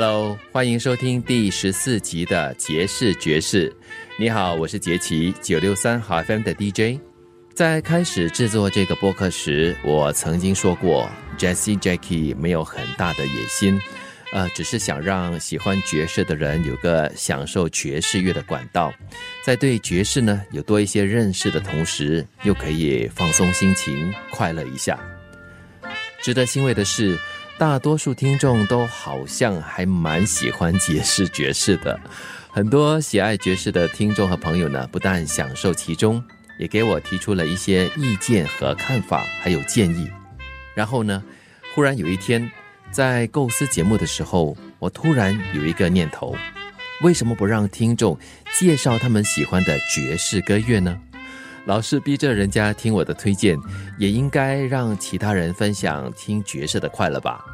Hello，欢迎收听第十四集的杰士爵士。你好，我是杰奇九六三好 FM 的 DJ。在开始制作这个播客时，我曾经说过，Jesse Jackie 没有很大的野心，呃，只是想让喜欢爵士的人有个享受爵士乐的管道，在对爵士呢有多一些认识的同时，又可以放松心情，快乐一下。值得欣慰的是。大多数听众都好像还蛮喜欢爵士爵士的，很多喜爱爵士的听众和朋友呢，不但享受其中，也给我提出了一些意见和看法，还有建议。然后呢，忽然有一天，在构思节目的时候，我突然有一个念头：为什么不让听众介绍他们喜欢的爵士歌乐呢？老是逼着人家听我的推荐，也应该让其他人分享听爵士的快乐吧。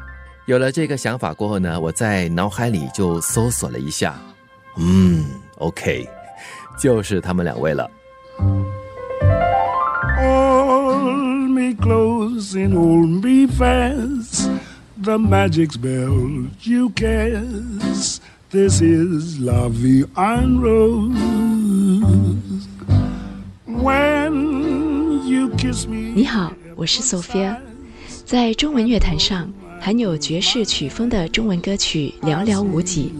有了这个想法过后呢，我在脑海里就搜索了一下，嗯，OK，就是他们两位了。你好，我是 Sophia，在中文乐坛上，含有爵士曲风的中文歌曲寥寥无几。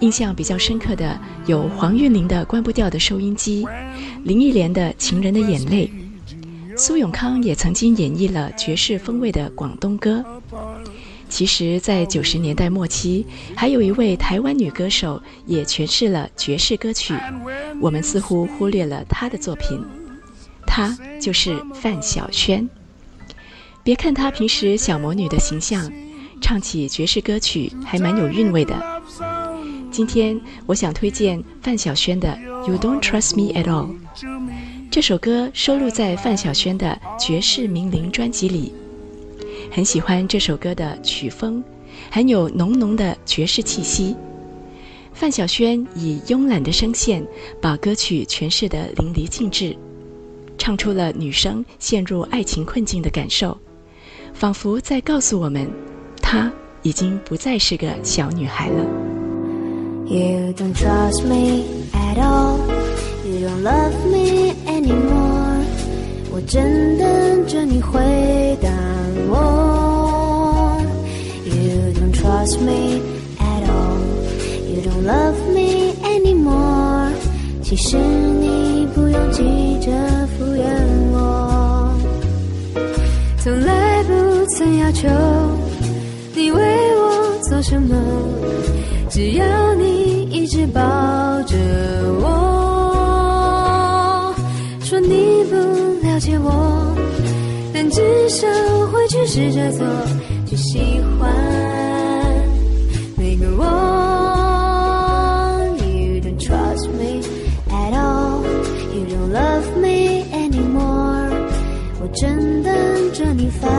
印象比较深刻的有黄韵玲的《关不掉的收音机》，林忆莲的《情人的眼泪》，苏永康也曾经演绎了爵士风味的广东歌。其实，在九十年代末期，还有一位台湾女歌手也诠释了爵士歌曲，我们似乎忽略了她的作品。她就是范晓萱。别看她平时小魔女的形象，唱起爵士歌曲还蛮有韵味的。今天我想推荐范晓萱的《You Don't Trust Me at All》。这首歌收录在范晓萱的《爵士名伶》专辑里。很喜欢这首歌的曲风，很有浓浓的爵士气息。范晓萱以慵懒的声线，把歌曲诠释得淋漓尽致，唱出了女生陷入爱情困境的感受，仿佛在告诉我们，她已经不再是个小女孩了。You don't trust me at all, you don't love me anymore. 我正等着你回答我。You don't trust me at all, you don't love me anymore。其实你不用急着敷衍我。从来不曾要求你为我做什么，只要你一直抱着我，说你不。了解我，但至少会去试着做，去喜欢每个我。You don't trust me at all, you don't love me anymore。我正等着你烦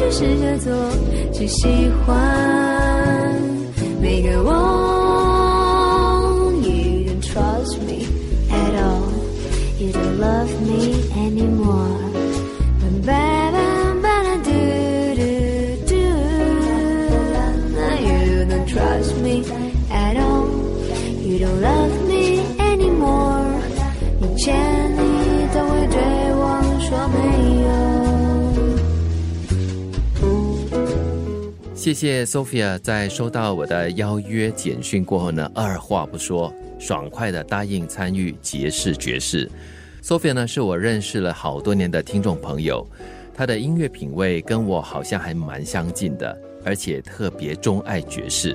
会去试着做，去喜欢每个我。love me anymore. Ba ba ba do do do. You don't trust me at all. You don't love 谢谢 Sophia 在收到我的邀约简讯过后呢，二话不说，爽快的答应参与爵士爵士。Sophia 呢是我认识了好多年的听众朋友，她的音乐品味跟我好像还蛮相近的，而且特别钟爱爵士。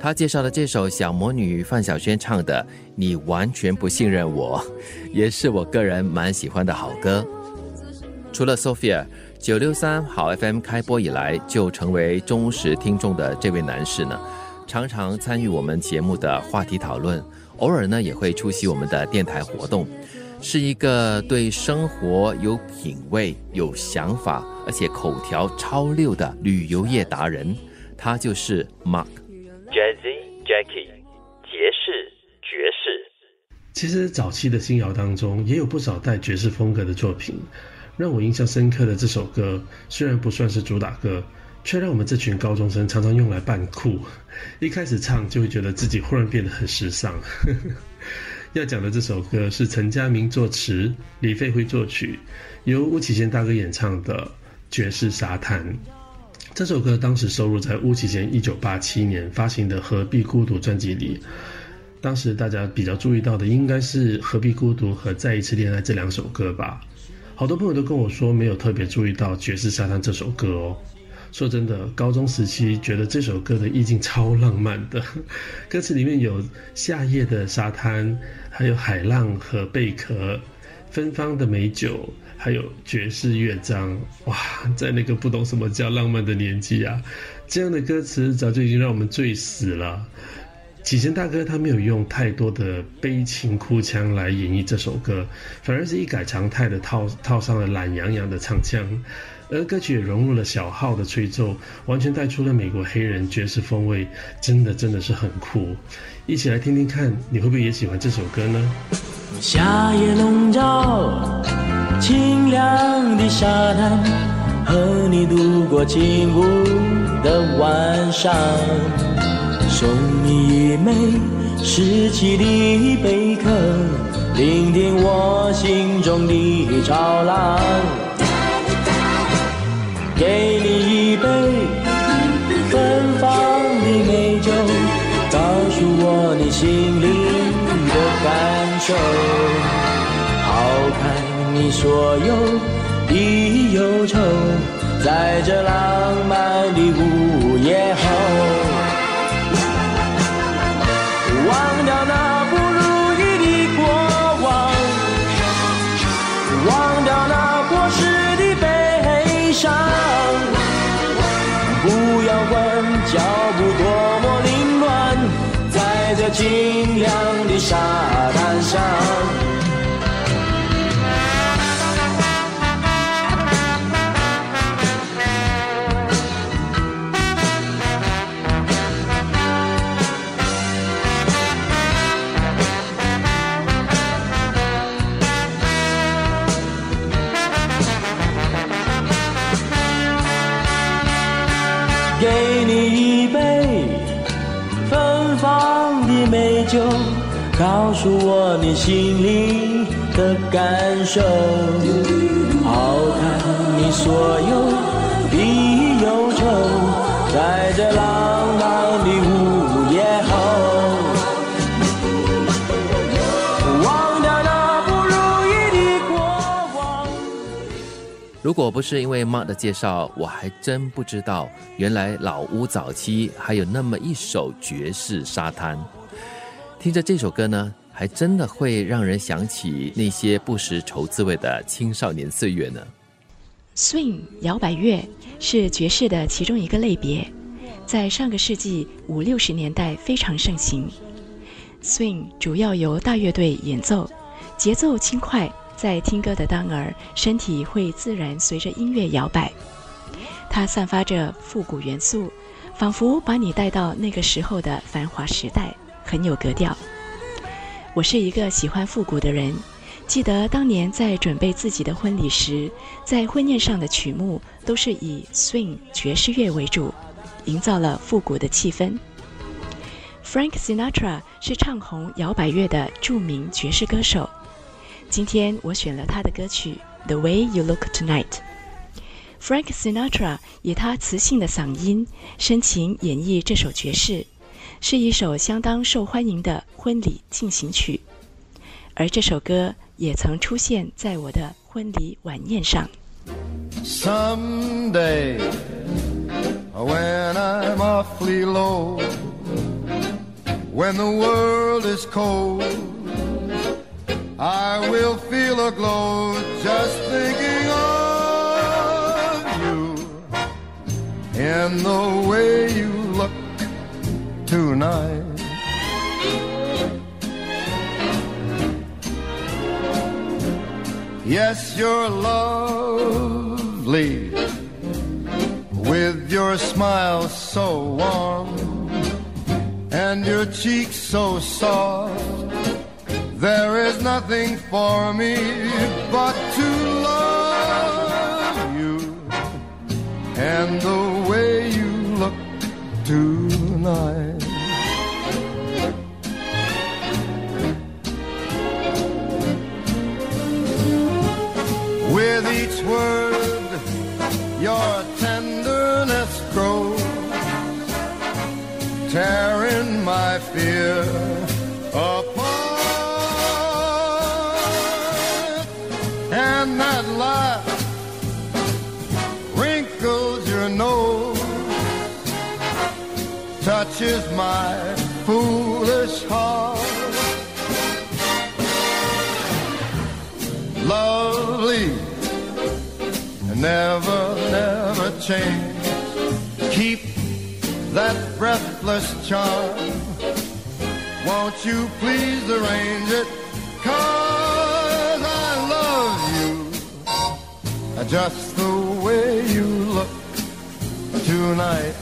她介绍的这首小魔女范晓萱唱的《你完全不信任我》，也是我个人蛮喜欢的好歌。除了 Sophia。九六三好 FM 开播以来就成为忠实听众的这位男士呢，常常参与我们节目的话题讨论，偶尔呢也会出席我们的电台活动，是一个对生活有品味、有想法，而且口条超溜的旅游业达人。他就是 Mark Jazzy Jackie，爵士爵士。其实早期的新谣当中也有不少带爵士风格的作品。让我印象深刻的这首歌，虽然不算是主打歌，却让我们这群高中生常常用来扮酷。一开始唱就会觉得自己忽然变得很时尚。要讲的这首歌是陈佳明作词，李飞辉作曲，由巫启贤大哥演唱的《爵士沙滩》。这首歌当时收录在巫启贤1987年发行的《何必孤独》专辑里。当时大家比较注意到的应该是《何必孤独》和《再一次恋爱》这两首歌吧。好多朋友都跟我说，没有特别注意到《爵士沙滩》这首歌哦。说真的，高中时期觉得这首歌的意境超浪漫的，歌词里面有夏夜的沙滩，还有海浪和贝壳，芬芳的美酒，还有爵士乐章。哇，在那个不懂什么叫浪漫的年纪啊，这样的歌词早就已经让我们醉死了。启贤大哥他没有用太多的悲情哭腔来演绎这首歌，反而是一改常态的套套上了懒洋洋的唱腔，而歌曲也融入了小号的吹奏，完全带出了美国黑人爵士风味，真的真的是很酷。一起来听听看，你会不会也喜欢这首歌呢？夏夜笼罩，清凉的沙滩，和你度过静无的晚上。送你一枚拾起的贝壳，聆听我心中的潮浪。给你一杯芬芳的美酒，告诉我你心里的感受，抛开你所有的忧愁，在这浪漫的午夜后。清凉的沙滩上。就告诉我你心里的感受，抛开你所有的忧愁，在这浪漫的午夜后，忘掉那不如意的过往。如果不是因为妈的介绍，我还真不知道，原来老屋早期还有那么一首爵士沙滩。听着这首歌呢，还真的会让人想起那些不识愁滋味的青少年岁月呢。Swing 摇摆乐是爵士的其中一个类别，在上个世纪五六十年代非常盛行。Swing 主要由大乐队演奏，节奏轻快，在听歌的当儿，身体会自然随着音乐摇摆。它散发着复古元素，仿佛把你带到那个时候的繁华时代。很有格调。我是一个喜欢复古的人，记得当年在准备自己的婚礼时，在婚宴上的曲目都是以 swing 爵士乐为主，营造了复古的气氛。Frank Sinatra 是唱红摇摆乐的著名爵士歌手。今天我选了他的歌曲《The Way You Look Tonight》。Frank Sinatra 以他磁性的嗓音深情演绎这首爵士，是一首相当受欢迎的婚礼进行曲，而这首歌也曾出现在我的婚礼晚宴上。Someday, when I'm awfully low, when the world is cold, I will feel a glow just thinking of you in the way tonight. Yes, you're lovely with your smile so warm and your cheeks so soft. There is nothing for me but to love you and the way you look tonight. With each word, your tenderness grows, tearing my fear apart. And that laugh wrinkles your nose, touches my foolish heart. lovely, never, never change. Keep that breathless charm. Won't you please arrange it? Cause I love you just the way you look tonight.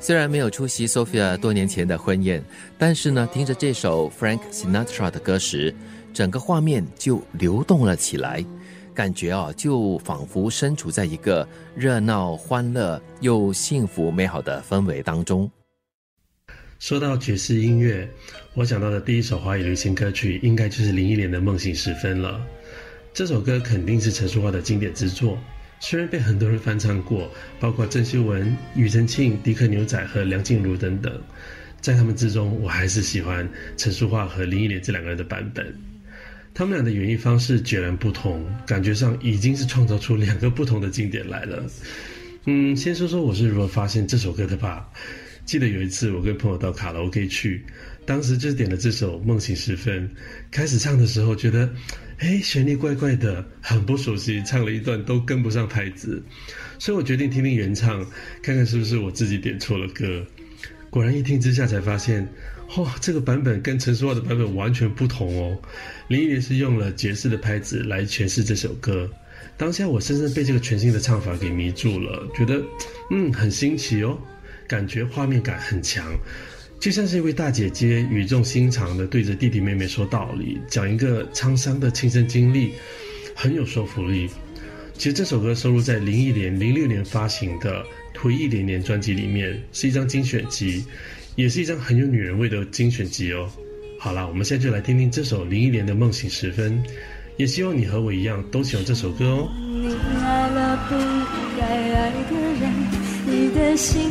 虽然没有出席 Sophia 多年前的婚宴，但是呢，听着这首 Frank Sinatra 的歌时，整个画面就流动了起来，感觉啊，就仿佛身处在一个热闹、欢乐又幸福美好的氛围当中。说到爵士音乐，我想到的第一首华语流行歌曲，应该就是林忆莲的《梦醒时分》了。这首歌肯定是陈淑桦的经典之作，虽然被很多人翻唱过，包括郑秀文、庾澄庆、迪克牛仔和梁静茹等等，在他们之中，我还是喜欢陈淑桦和林忆莲这两个人的版本。他们俩的演绎方式截然不同，感觉上已经是创造出两个不同的经典来了。嗯，先说说我是如何发现这首歌的吧。记得有一次我跟朋友到卡拉 OK 去，当时就点了这首《梦醒时分》，开始唱的时候觉得，哎，旋律怪怪的，很不熟悉，唱了一段都跟不上拍子，所以我决定听听原唱，看看是不是我自己点错了歌。果然一听之下才发现，哇、这个版本跟陈淑桦的版本完全不同哦。林忆莲是用了爵士的拍子来诠释这首歌，当下我深深被这个全新的唱法给迷住了，觉得嗯很新奇哦。感觉画面感很强，就像是一位大姐姐语重心长的对着弟弟妹妹说道理，讲一个沧桑的亲身经历，很有说服力。其实这首歌收录在林忆莲零六年发行的《回忆连连》专辑里面，是一张精选集，也是一张很有女人味的精选集哦。好啦，我们现在就来听听这首林忆莲的《梦醒时分》，也希望你和我一样都喜欢这首歌哦。你爱了不该爱的人，你的心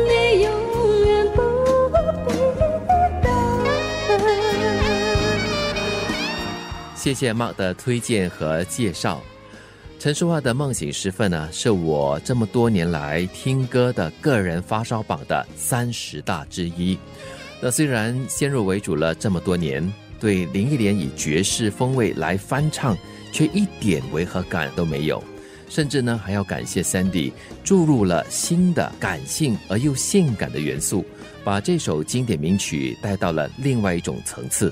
谢谢 Mark 的推荐和介绍。陈淑桦的《梦醒时分》呢，是我这么多年来听歌的个人发烧榜的三十大之一。那虽然先入为主了这么多年，对林忆莲以爵士风味来翻唱，却一点违和感都没有。甚至呢，还要感谢 Sandy 注入了新的感性而又性感的元素，把这首经典名曲带到了另外一种层次。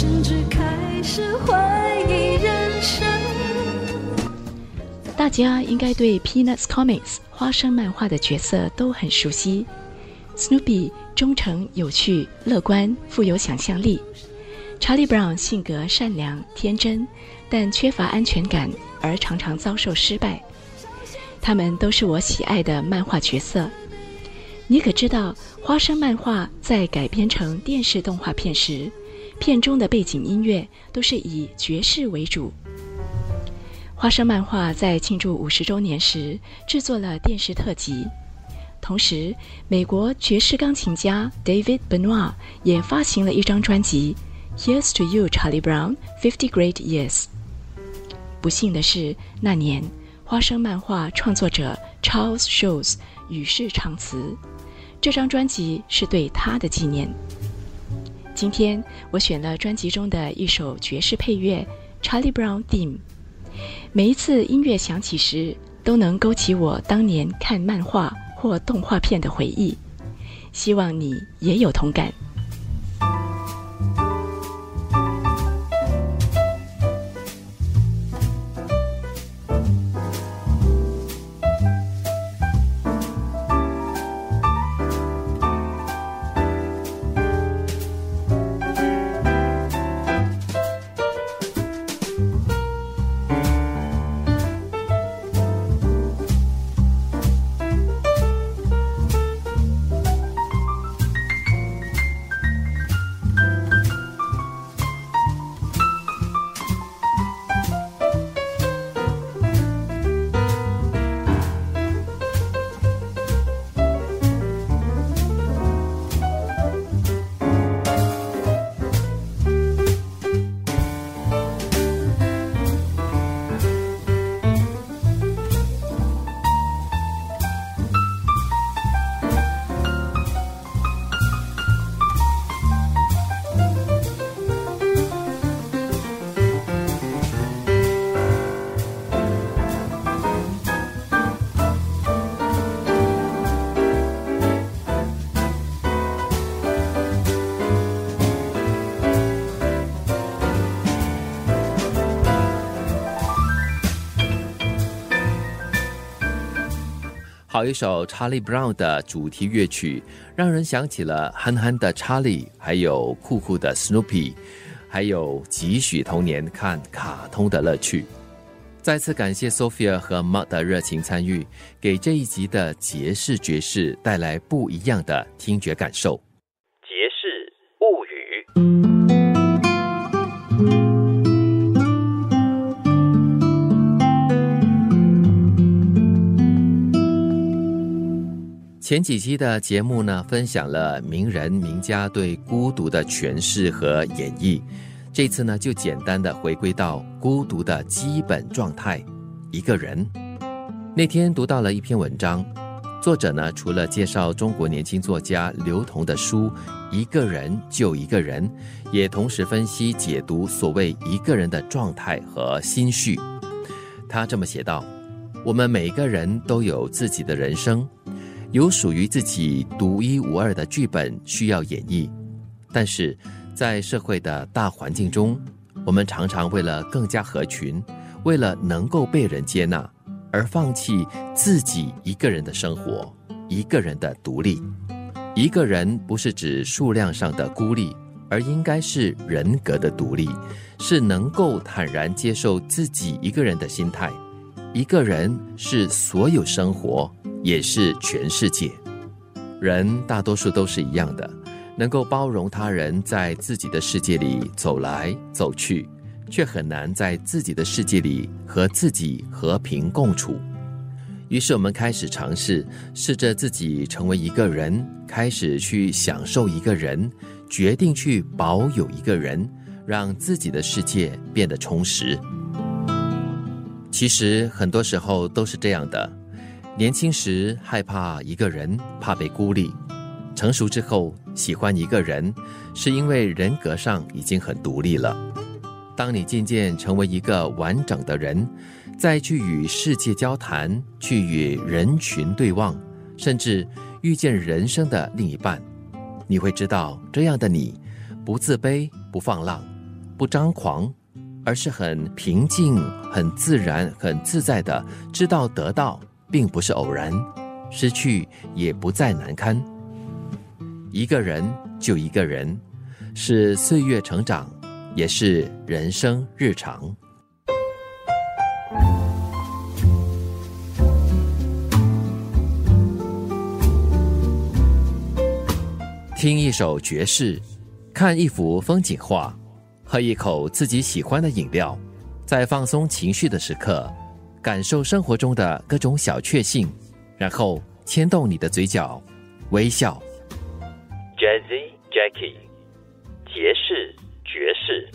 甚至开始怀疑人生。大家应该对 Peanuts Comics 花生漫画的角色都很熟悉。Snoopy 忠诚、有趣、乐观、富有想象力；查理·布朗性格善良、天真，但缺乏安全感，而常常遭受失败。他们都是我喜爱的漫画角色。你可知道，花生漫画在改编成电视动画片时，片中的背景音乐都是以爵士为主。花生漫画在庆祝五十周年时制作了电视特辑，同时，美国爵士钢琴家 David Benoit 也发行了一张专辑《Here's to You, Charlie Brown: Fifty Great Years》。不幸的是，那年花生漫画创作者 Charles Schulz 与世长辞，这张专辑是对他的纪念。今天我选了专辑中的一首爵士配乐《Charlie Brown Theme》。每一次音乐响起时，都能勾起我当年看漫画或动画片的回忆。希望你也有同感。好一首查理·布朗的主题乐曲，让人想起了憨憨的查理，还有酷酷的 Snoopy，还有几许童年看卡通的乐趣。再次感谢 Sophia 和 Mark 的热情参与，给这一集的爵士爵士带来不一样的听觉感受。爵士物语。前几期的节目呢，分享了名人名家对孤独的诠释和演绎。这次呢，就简单的回归到孤独的基本状态——一个人。那天读到了一篇文章，作者呢，除了介绍中国年轻作家刘同的书《一个人就一个人》，也同时分析解读所谓一个人的状态和心绪。他这么写道：“我们每个人都有自己的人生。”有属于自己独一无二的剧本需要演绎，但是在社会的大环境中，我们常常为了更加合群，为了能够被人接纳，而放弃自己一个人的生活，一个人的独立。一个人不是指数量上的孤立，而应该是人格的独立，是能够坦然接受自己一个人的心态。一个人是所有生活。也是全世界，人大多数都是一样的，能够包容他人在自己的世界里走来走去，却很难在自己的世界里和自己和平共处。于是我们开始尝试，试着自己成为一个人，开始去享受一个人，决定去保有一个人，让自己的世界变得充实。其实很多时候都是这样的。年轻时害怕一个人，怕被孤立；成熟之后喜欢一个人，是因为人格上已经很独立了。当你渐渐成为一个完整的人，再去与世界交谈，去与人群对望，甚至遇见人生的另一半，你会知道，这样的你，不自卑，不放浪，不张狂，而是很平静、很自然、很自在的知道得到。并不是偶然，失去也不再难堪。一个人就一个人，是岁月成长，也是人生日常。听一首爵士，看一幅风景画，喝一口自己喜欢的饮料，在放松情绪的时刻。感受生活中的各种小确幸，然后牵动你的嘴角，微笑。Jazzy Jackie，爵士爵士。